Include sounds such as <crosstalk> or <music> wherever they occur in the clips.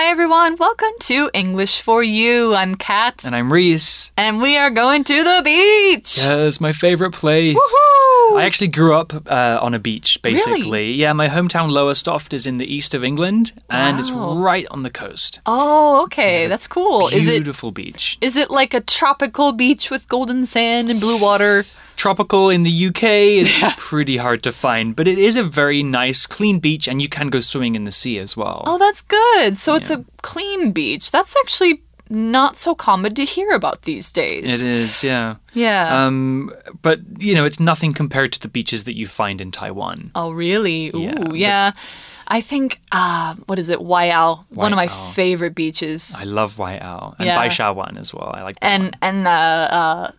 Hi everyone, welcome to English for You. I'm Kat. And I'm Reese. And we are going to the beach. Yeah, it's my favorite place. Woohoo! I actually grew up uh, on a beach, basically. Really? Yeah, my hometown Lowestoft is in the east of England, and it's right on the coast. Oh, okay, that's cool. Is it Beautiful beach. is it like a tropical beach with golden sand and blue water? Tropical in the UK is pretty hard to find, but it is a very nice, clean beach, and you can go swimming in the sea as well. Oh, that's good. So it's a clean beach. That's actually not so common to hear about these days. It is, yeah. Yeah. Um, but you know, it's nothing compared to the beaches that you find in Taiwan. oh, really? Ooh, Yeah, yeah. I think uh, what is it? Waiao, one of my favorite beaches. I love Waiao and Yeah. Baishawan as well. I like that and one. and uh, uh,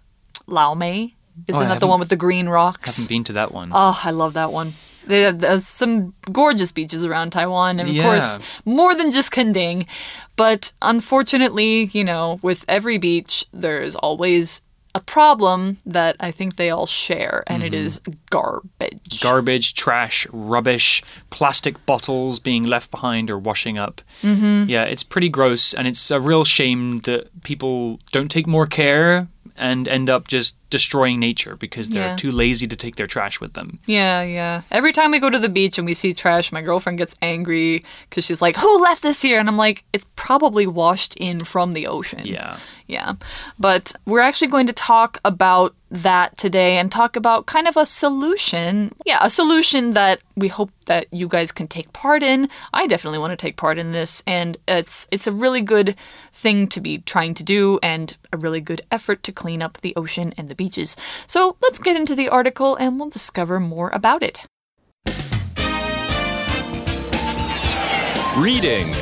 Lao Mei. Isn't I that the one with the green rocks? Haven't been to that one. Oh, I love that one. They have, there's some gorgeous beaches around Taiwan, and of Yeah. course, more than just Kenting. But unfortunately, you know, with every beach, there's always a problem that I think they all share, and it is garbage. garbage, trash, rubbish, plastic bottles being left behind or washing up. Mm-hmm. Yeah, it's pretty gross, and it's a real shame that people don't take more care and end up just destroying nature because they're Yeah. too lazy to take their trash with them. Yeah, yeah. Every time we go to the beach and we see trash, my girlfriend gets angry because she's like, Who left this here? And I'm like, It's probably washed in from the ocean. Yeah. Yeah. But we're actually going to talk about that today and talk about kind of a solution. Yeah, a solution that we hope that you guys can take part in. I definitely want to take part in this and it's it's a really good thing to be trying to do and a really good effort to clean up the ocean and the beaches. So, let's get into the article and we'll discover more about it. Reading.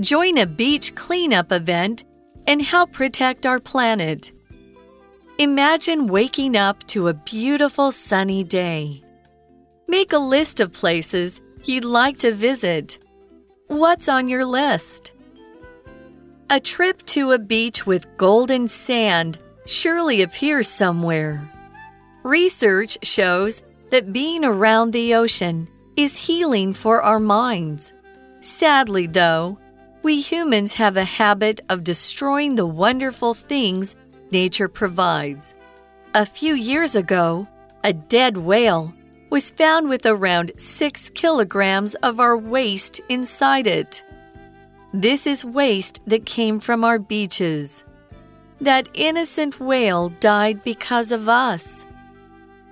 Join a beach cleanup event and help protect our planet. Imagine waking up to a beautiful sunny day. Make a list of places you'd like to visit. What's on your list? A trip to a beach with golden sand surely appears somewhere. Research shows that being around the ocean is healing for our minds. Sadly, though, we humans have a habit of destroying the wonderful things nature provides. A few years ago, a dead whale was found with around 6 kilograms of our waste inside it. This is waste that came from our beaches. That innocent whale died because of us.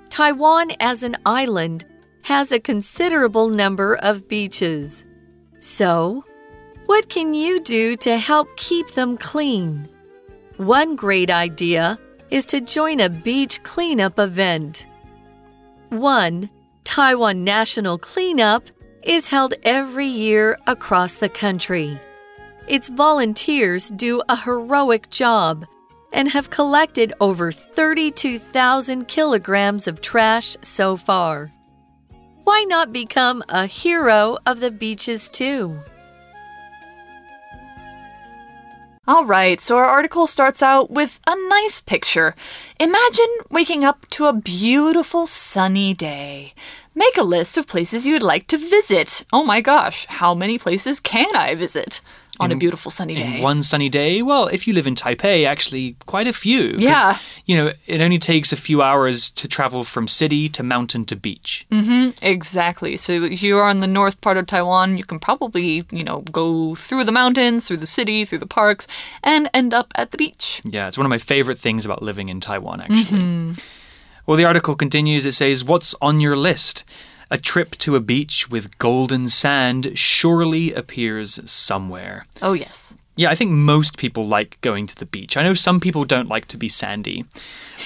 Taiwan, as an island, has a considerable number of beaches. So, what can you do to help keep them clean? One great idea is to join a beach cleanup event. 1. Taiwan National Cleanup is held every year across the country. Its volunteers do a heroic job and have collected over 32,000 kilograms of trash so far. Why not become a hero of the beaches too? All right, so our article starts out with a nice picture. Imagine waking up to a beautiful sunny day. Make a list of places you'd like to visit. Oh my gosh, how many places can I visit on a beautiful sunny day? In one sunny day, well, if you live in Taipei, actually quite a few. Yeah. You know, it only takes a few hours to travel from city to mountain to beach. Mm-hmm, Exactly. So if you are in the north part of Taiwan, you can probably, you know, go through the mountains, through the city, through the parks, and end up at the beach. Yeah, it's one of my favorite things about living in Taiwan, actually. Well, the article continues. It says, What's on your list? A trip to a beach with golden sand surely appears somewhere. Oh, yes. Yeah, I think most people like going to the beach. I know some people don't like to be sandy,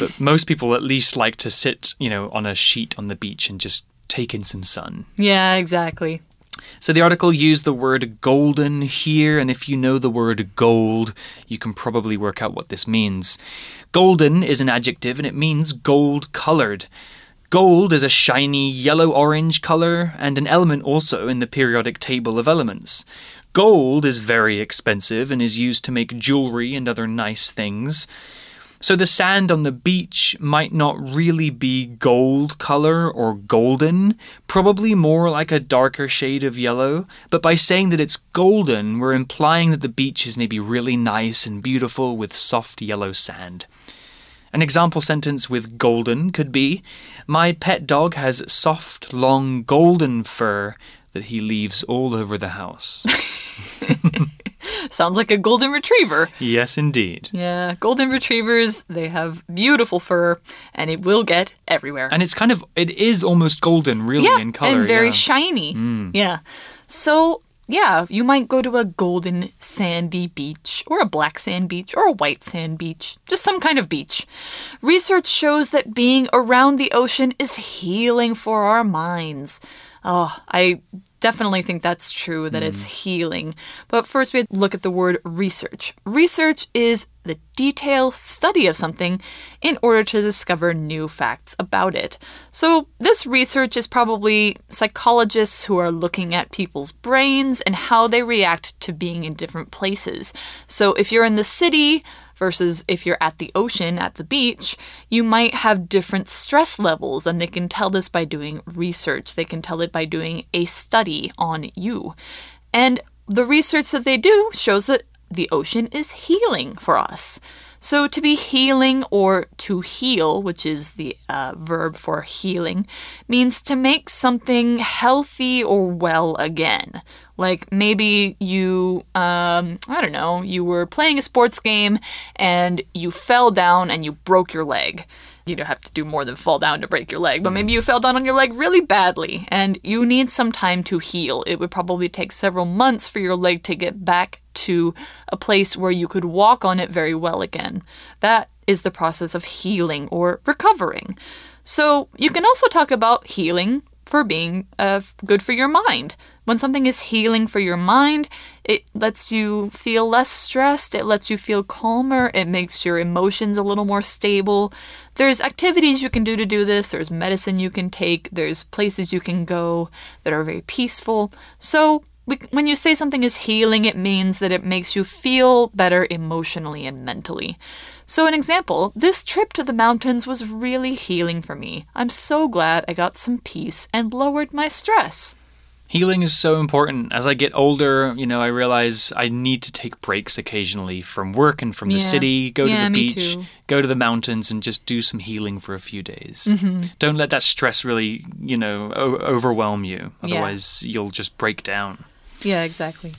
but most people at least like to sit, you know, on a sheet on the beach and just take in some sun. Yeah, exactly. So the article used the word golden here, and if you know the word gold, you can probably work out what this means. Golden is an adjective and it means gold colored. Gold is a shiny yellow orange color and an element also in the periodic table of elements. Gold is very expensive and is used to make jewelry and other nice things. So the sand on the beach might not really be gold color or golden, probably more like a darker shade of yellow. But by saying that it's golden, we're implying that the beach is maybe really nice and beautiful with soft yellow sand. An example sentence with golden could be My pet dog has soft, long, golden fur that he leaves all over the house. <laughs> Sounds like a golden retriever. yes, indeed. Yeah, golden retrievers, they have beautiful fur and it will get everywhere. And it's kind of, it is almost golden, really, yeah, in color. and very yeah. shiny. Mm. Yeah. So, yeah, you might go to a golden sandy beach, or a black sand beach, or a white sand beach, just some kind of beach. Research shows that being around the ocean is healing for our minds. Oh, I definitely think that's true, that it's mm. healing. But first, we look at the word research. Research is the detailed study of something in order to discover new facts about it. So, this research is probably psychologists who are looking at people's brains and how they react to being in different places. So, if you're in the city, versus if you're at the ocean, at the beach, you might have different stress levels, and they can tell this by doing research. They can tell it by doing a study on you. And the research that they do shows that the ocean is healing for us. So, to be healing or to heal, which is the uh, verb for healing, means to make something healthy or well again. Like maybe you, um, I don't know, you were playing a sports game and you fell down and you broke your leg. You don't have to do more than fall down to break your leg, but maybe you fell down on your leg really badly and you need some time to heal. It would probably take several months for your leg to get back to a place where you could walk on it very well again. That is the process of healing or recovering. So you can also talk about healing for being uh, good for your mind. When something is healing for your mind, it lets you feel less stressed, it lets you feel calmer, it makes your emotions a little more stable. There's activities you can do to do this, there's medicine you can take, there's places you can go that are very peaceful. So, when you say something is healing, it means that it makes you feel better emotionally and mentally. So, an example this trip to the mountains was really healing for me. I'm so glad I got some peace and lowered my stress. Healing is so important. As I get older, you know, I realize I need to take breaks occasionally from work and from the Yeah. city, go Yeah, to the beach, too. go to the mountains, and just do some healing for a few days. Mm-hmm. Don't let that stress really, you know, o- overwhelm you. Yeah. Otherwise, you'll just break down. Yeah, exactly.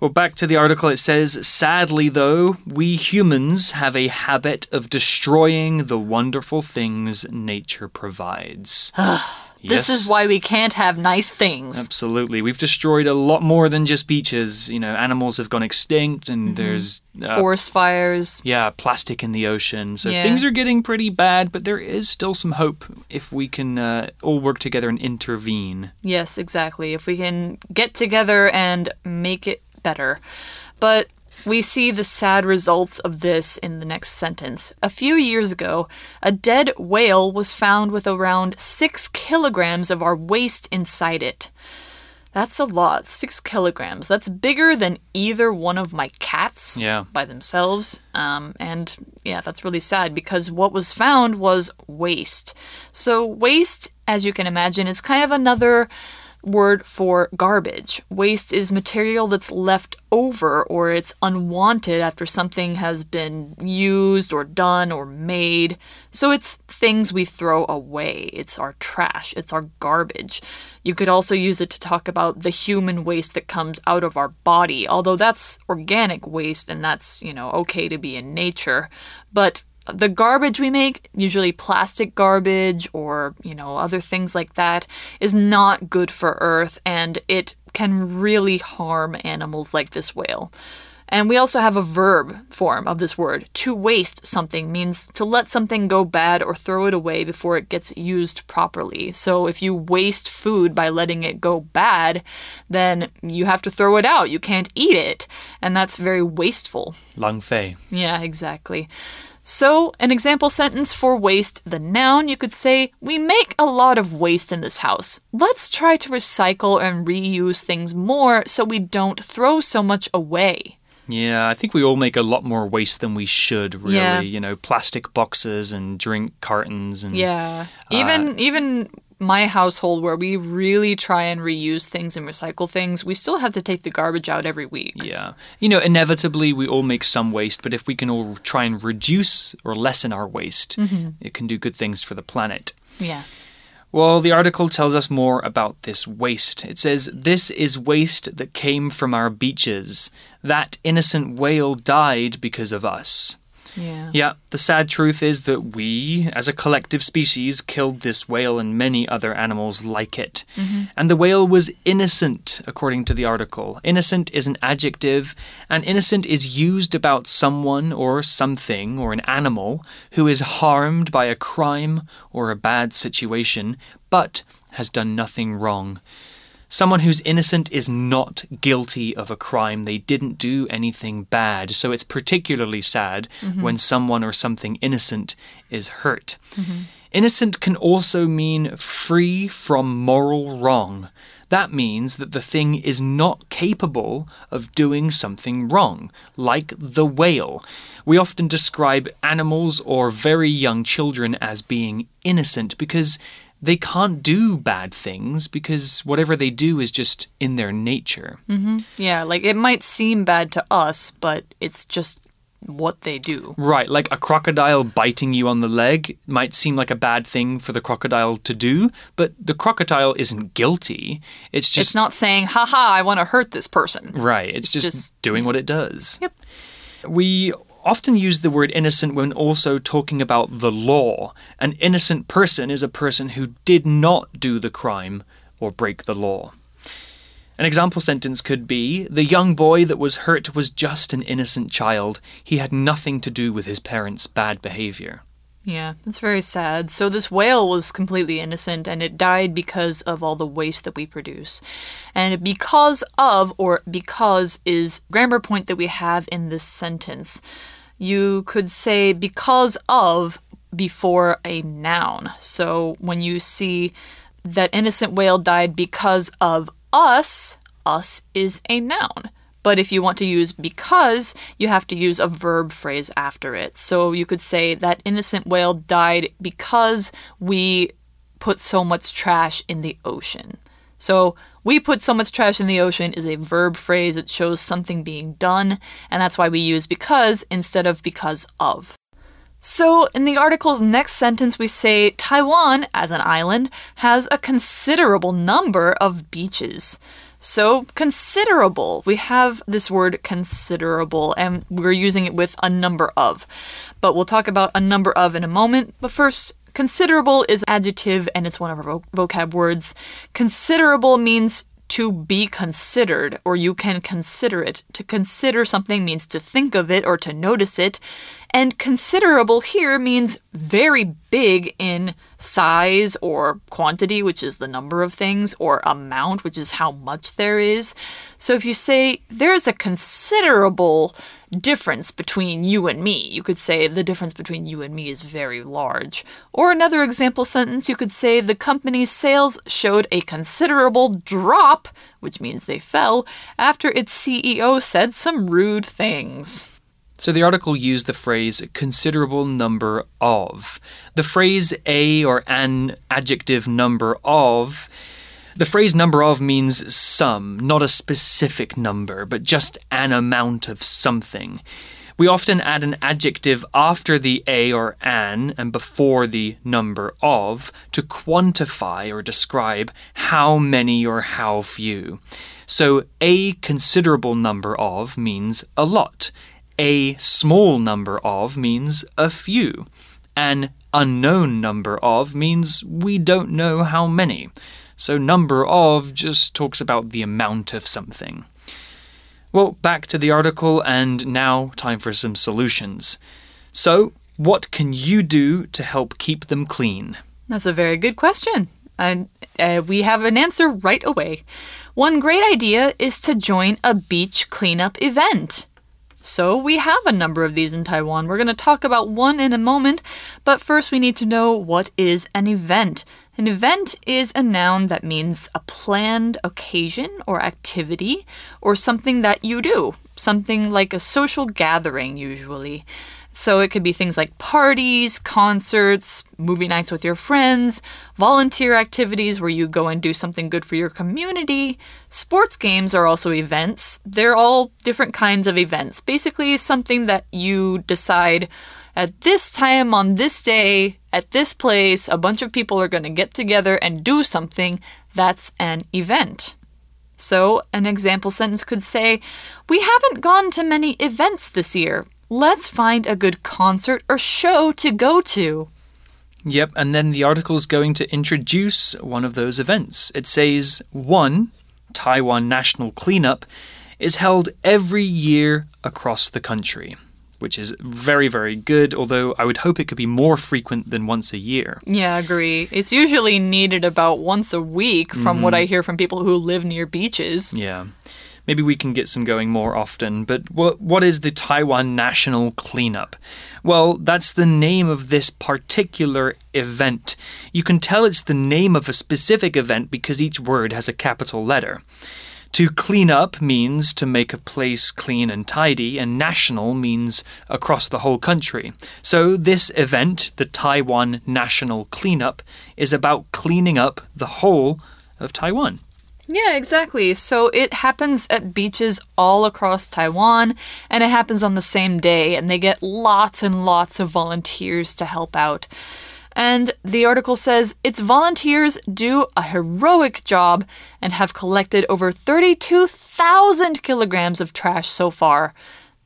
Well, back to the article, it says Sadly, though, we humans have a habit of destroying the wonderful things nature provides. <sighs> <sighs> This is why we can't have nice things. Absolutely. We've destroyed a lot more than just beaches. You know, animals have gone extinct and Mm-hmm. there's. Uh, Forest fires. yeah, plastic in the ocean. So Yeah. things are getting pretty bad, but there is still some hope if we can uh, all work together and intervene. Yes, exactly. If we can get together and make it better. But we see the sad results of this in the next sentence. A few years ago, a dead whale was found with around six kilograms of our waste inside it. That's a lot. Six kilograms. That's bigger than either one of my cats Yeah. by themselves. Um, and yeah, that's really sad because what was found was waste. So, waste, as you can imagine, is kind of another word for garbage. Waste is material that's left over or it's unwanted after something has been used or done or made. So it's things we throw away. It's our trash, it's our garbage. You could also use it to talk about the human waste that comes out of our body, although that's organic waste and that's, you know, okay to be in nature. But the garbage we make, usually plastic garbage or, you know, other things like that, is not good for Earth and it can really harm animals like this whale. And we also have a verb form of this word. To waste something means to let something go bad or throw it away before it gets used properly. So if you waste food by letting it go bad, then you have to throw it out. You can't eat it. And that's very wasteful. Lang Fei. Yeah, exactly. So, an example sentence for waste, the noun, you could say, We make a lot of waste in this house. Let's try to recycle and reuse things more so we don't throw so much away. Yeah, I think we all make a lot more waste than we should, really. Yeah. You know, plastic boxes and drink cartons and Yeah. Even uh, even my household where we really try and reuse things and recycle things, we still have to take the garbage out every week. Yeah. You know, inevitably we all make some waste, but if we can all try and reduce or lessen our waste, mm-hmm. it can do good things for the planet. Yeah. Well, the article tells us more about this waste. It says, This is waste that came from our beaches. That innocent whale died because of us. Yeah. Yeah, the sad truth is that we, as a collective species, killed this whale and many other animals like it. Mm-hmm. And the whale was innocent, according to the article. Innocent is an adjective, and innocent is used about someone or something or an animal who is harmed by a crime or a bad situation, but has done nothing wrong. Someone who's innocent is not guilty of a crime. They didn't do anything bad. So it's particularly sad mm-hmm. when someone or something innocent is hurt. Mm-hmm. Innocent can also mean free from moral wrong. That means that the thing is not capable of doing something wrong, like the whale. We often describe animals or very young children as being innocent because they can't do bad things because whatever they do is just in their nature. Mm-hmm. Yeah, like it might seem bad to us, but it's just what they do. Right, like a crocodile biting you on the leg might seem like a bad thing for the crocodile to do, but the crocodile isn't guilty. It's just It's not saying, haha, I want to hurt this person. right. It's, just, just- doing what it does. Yep. We often use the word innocent when also talking about the law. An innocent person is a person who did not do the crime or break the law. An example sentence could be The young boy that was hurt was just an innocent child. He had nothing to do with his parents' bad behavior. Yeah, that's very sad. So this whale was completely innocent and it died because of all the waste that we produce. And because of or because is grammar point that we have in this sentence. You could say because of before a noun. So when you see that innocent whale died because of us, us is a noun. But if you want to use because, you have to use a verb phrase after it. So you could say that innocent whale died because we put so much trash in the ocean. So we put so much trash in the ocean is a verb phrase. It shows something being done, and that's why we use because instead of because of. So, in the article's next sentence, we say Taiwan, as an island, has a considerable number of beaches. So, considerable. We have this word considerable, and we're using it with a number of. But we'll talk about a number of in a moment. But first, considerable is adjective and it's one of our vo- vocab words. Considerable means to be considered, or you can consider it. To consider something means to think of it or to notice it. And considerable here means very big in size or quantity, which is the number of things, or amount, which is how much there is. So if you say there's a considerable difference between you and me, you could say the difference between you and me is very large. Or another example sentence, you could say the company's sales showed a considerable drop, which means they fell, after its CEO said some rude things. So the article used the phrase considerable number of. The phrase a or an adjective number of. The phrase number of means some, not a specific number, but just an amount of something. We often add an adjective after the a or an and before the number of to quantify or describe how many or how few. So, a considerable number of means a lot. A small number of means a few. An unknown number of means we don't know how many. So, number of just talks about the amount of something. Well, back to the article, and now time for some solutions. So, what can you do to help keep them clean? That's a very good question. And uh, we have an answer right away. One great idea is to join a beach cleanup event. So, we have a number of these in Taiwan. We're going to talk about one in a moment, but first we need to know what is an event. An event is a noun that means a planned occasion or activity or something that you do. something like a social gathering, usually. So it could be things like parties, concerts, movie nights with your friends, volunteer activities where you go and do something good for your community. Sports games are also events. They're all different kinds of events. Basically, something that you decide at this time on this day, at this place, a bunch of people are going to get together and do something. That's an event. So, an example sentence could say, We haven't gone to many events this year. Let's find a good concert or show to go to. Yep, and then the article is going to introduce one of those events. It says, one, Taiwan National Cleanup, is held every year across the country, which is very, very good, although I would hope it could be more frequent than once a year. Yeah, I agree. It's usually needed about once a week from what mm-hmm. I hear from people who live near beaches. Yeah. Maybe we can get some going more often. But what what is the Taiwan National Cleanup? Well, that's the name of this particular event. You can tell it's the name of a specific event because each word has a capital letter. To clean up means to make a place clean and tidy, and national means across the whole country. So, this event, the Taiwan National Cleanup, is about cleaning up the whole of Taiwan. Yeah, exactly. So it happens at beaches all across Taiwan, and it happens on the same day, and they get lots and lots of volunteers to help out. And the article says its volunteers do a heroic job and have collected over 32,000 kilograms of trash so far.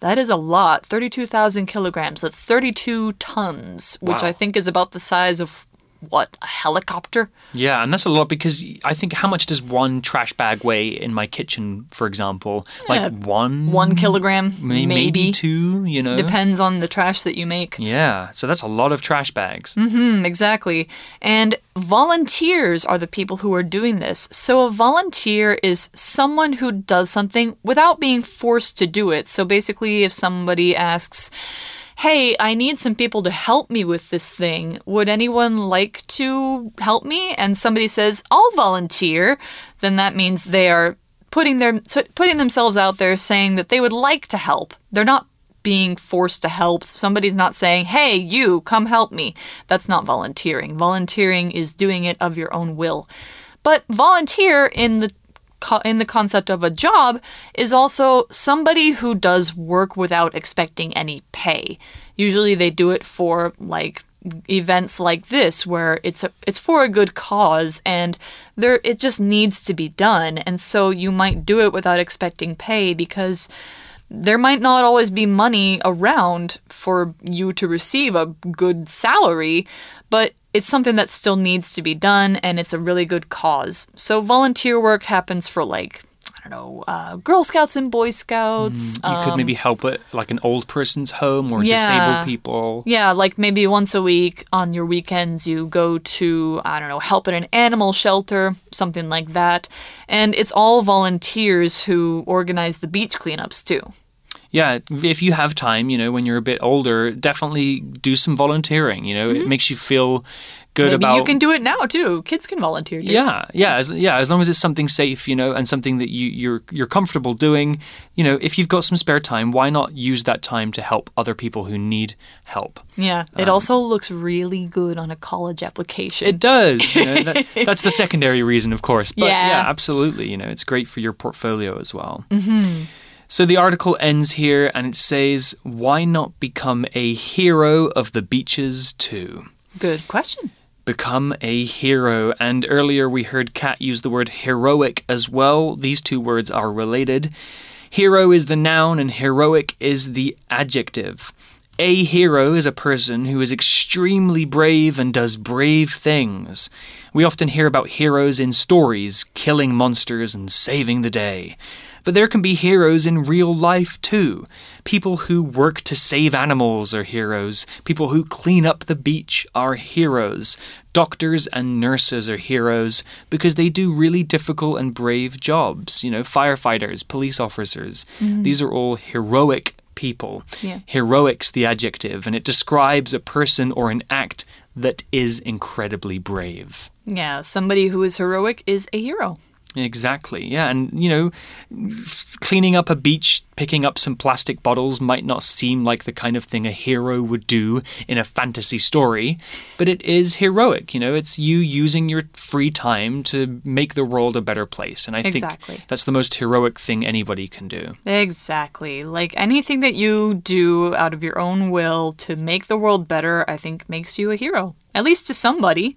That is a lot. 32,000 kilograms. That's 32 tons, which Wow. I think is about the size of what? A helicopter? Yeah, and that's a lot because I think how much does one trash bag weigh in my kitchen, for example? Yeah, Like one, One kilogram, may- maybe. two, you know? Depends on the trash that you make. Yeah, so that's a lot of trash bags. Mm, exactly. And volunteers are the people who are doing this. So a volunteer is someone who does something without being forced to do it. So basically, if somebody asks, Hey, I need some people to help me with this thing. Would anyone like to help me? And somebody says, I'll volunteer. Then that means they are putting their putting themselves out there saying that they would like to help. They're not being forced to help. Somebody's not saying, "Hey, you, come help me." That's not volunteering. Volunteering is doing it of your own will. But volunteer in the in the concept of a job is also somebody who does work without expecting any pay. Usually they do it for like events like this where it's a, it's for a good cause and there it just needs to be done and so you might do it without expecting pay because there might not always be money around for you to receive a good salary, but it's something that still needs to be done and it's a really good cause. So volunteer work happens for like I don't know, uh, Girl Scouts and Boy Scouts. You could maybe help at like an old person's home or Um, yeah. disabled people. Yeah, like maybe once a week on your weekends, you go to, I don't know, help at an animal shelter, something like that. And it's all volunteers who organize the beach cleanups too. Yeah, if you have time, you know, when you're a bit older, definitely do some volunteering. You know, it makes you feel good Mm-hmm. Maybe about. you can do it now too. Kids can volunteer too. Yeah, yeah, as, yeah. As long as it's something safe, you know, and something that you you're you're comfortable doing, you know, if you've got some spare time, why not use that time to help other people who need help? Yeah. It also looks really good on a college application. It does. You know, that, <laughs> that's the secondary reason, of course. But Yeah. yeah. absolutely. You know, it's great for your portfolio as well. Mm-hmm. So the article ends here and it says, Why not become a hero of the beaches too? good question. Become a hero. And earlier we heard Kat use the word heroic as well. These two words are related. Hero is the noun and heroic is the adjective. A hero is a person who is extremely brave and does brave things. We often hear about heroes in stories, killing monsters and saving the day. But there can be heroes in real life too. People who work to save animals are heroes. People who clean up the beach are heroes. Doctors and nurses are heroes because they do really difficult and brave jobs. You know, firefighters, police officers. Mm-hmm. These are all heroic people. Yeah. Heroic's the adjective, and it describes a person or an act that is incredibly brave. Yeah, somebody who is heroic is a hero. Exactly. Yeah. And, you know, cleaning up a beach, picking up some plastic bottles might not seem like the kind of thing a hero would do in a fantasy story, but it is heroic. You know, it's you using your free time to make the world a better place. And I Exactly. think that's the most heroic thing anybody can do. Exactly. Like anything that you do out of your own will to make the world better, I think makes you a hero. At least to somebody.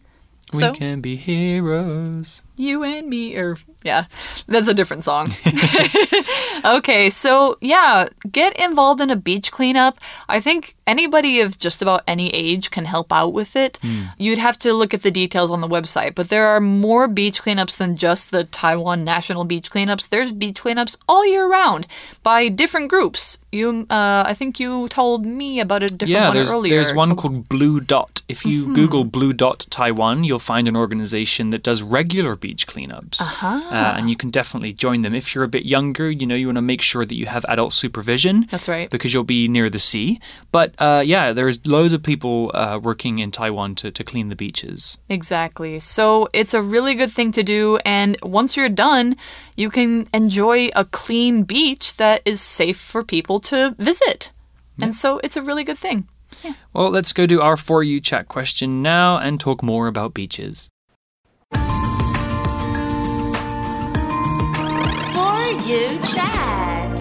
So, We can be heroes. You and me, or yeah, that's a different song. <laughs> okay, so yeah, get involved in a beach cleanup. I think anybody of just about any age can help out with it. You'd have to look at the details on the website, but there are more beach cleanups than just the Taiwan National Beach Cleanups. There's beach cleanups all year round by different groups. You, uh, I think you told me about a different Yeah, one there's, earlier. there's one called Blue Dot. If you Google Blue Dot Taiwan, you'll find an organization that does regular beach cleanups. Uh, and you can definitely join them. If you're a bit younger, you know, you want to make sure that you have adult supervision. That's right. Because you'll be near the sea. But uh, yeah, there's loads of people uh, working in Taiwan to, to clean the beaches. Exactly. So it's a really good thing to do. And once you're done, you can enjoy a clean beach that is safe for people to visit. And so it's a really good thing. Well, let's go to our For You chat question now and talk more about beaches. You chat.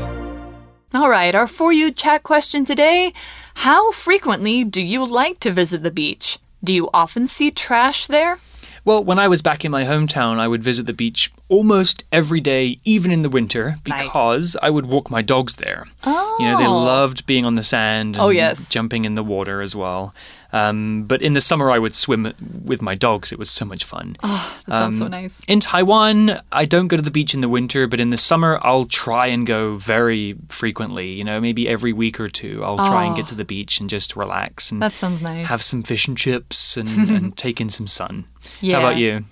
All right, our For You chat question today How frequently do you like to visit the beach? Do you often see trash there? Well, when I was back in my hometown, I would visit the beach almost every day, even in the winter, Nice. because I would walk my dogs there. You know, they Oh. loved being on the sand oh, and Oh, yes. jumping in the water as well. Um, but in the summer, I would swim with my dogs. It was so much fun. That sounds so Um, nice. In Taiwan, I don't go to the beach in the winter, but in the summer, I'll try and go very frequently. You know, maybe every week or two, I'll try and get to the beach and just relax and That sounds nice. have some fish and chips and, <laughs> and take in some sun. Yeah. How about you?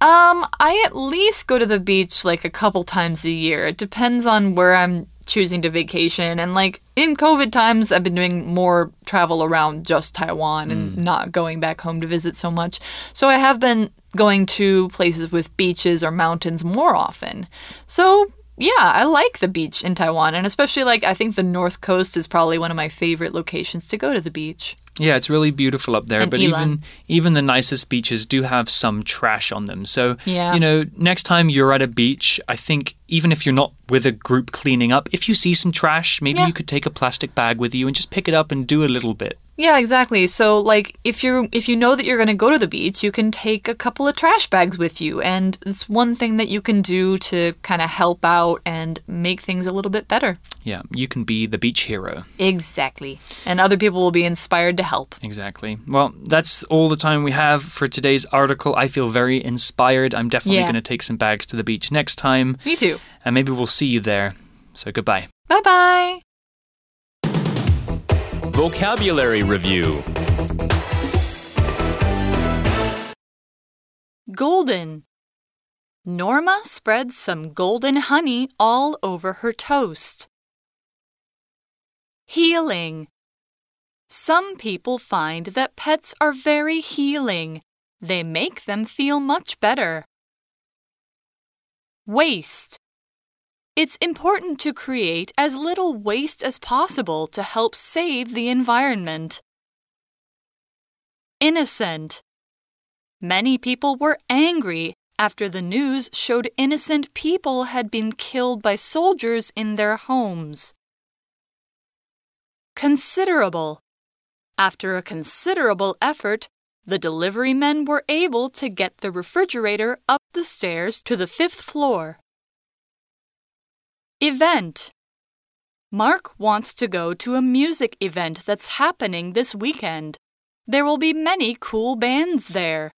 Um, I at least go to the beach like a couple times a year. It depends on where I'm choosing to vacation. And like in COVID times, I've been doing more travel around just Taiwan and mm. not going back home to visit so much. So I have been going to places with beaches or mountains more often. So yeah, I like the beach in Taiwan. And especially like, I think the North Coast is probably one of my favorite locations to go to the beach. Yeah, it's really beautiful up there. And but even even the nicest beaches do have some trash on them. So Yeah. you know, next time you're at a beach, I think even if you're not with a group cleaning up, if you see some trash, maybe Yeah. you could take a plastic bag with you and just pick it up and do a little bit. Yeah, exactly. So like if you're if you know that you're going to go to the beach, you can take a couple of trash bags with you and it's one thing that you can do to kind of help out and make things a little bit better. Yeah, you can be the beach hero. Exactly. And other people will be inspired to help. Exactly. Well, that's all the time we have for today's article. I feel very inspired. I'm definitely Yeah. going to take some bags to the beach next time, Me too. And maybe we'll see you there. So goodbye. Bye-bye. Vocabulary Review Golden. Norma spreads some golden honey all over her toast. Healing. Some people find that pets are very healing. They make them feel much better. Waste. It's important to create as little waste as possible to help save the environment. Innocent. Many people were angry after the news showed innocent people had been killed by soldiers in their homes. Considerable. After a considerable effort, the delivery men were able to get the refrigerator up the stairs to the fifth floor. Event. Mark wants to go to a music event that's happening this weekend. There will be many cool bands there.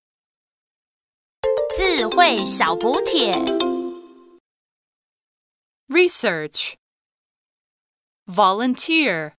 智慧小补帖。 Research Volunteer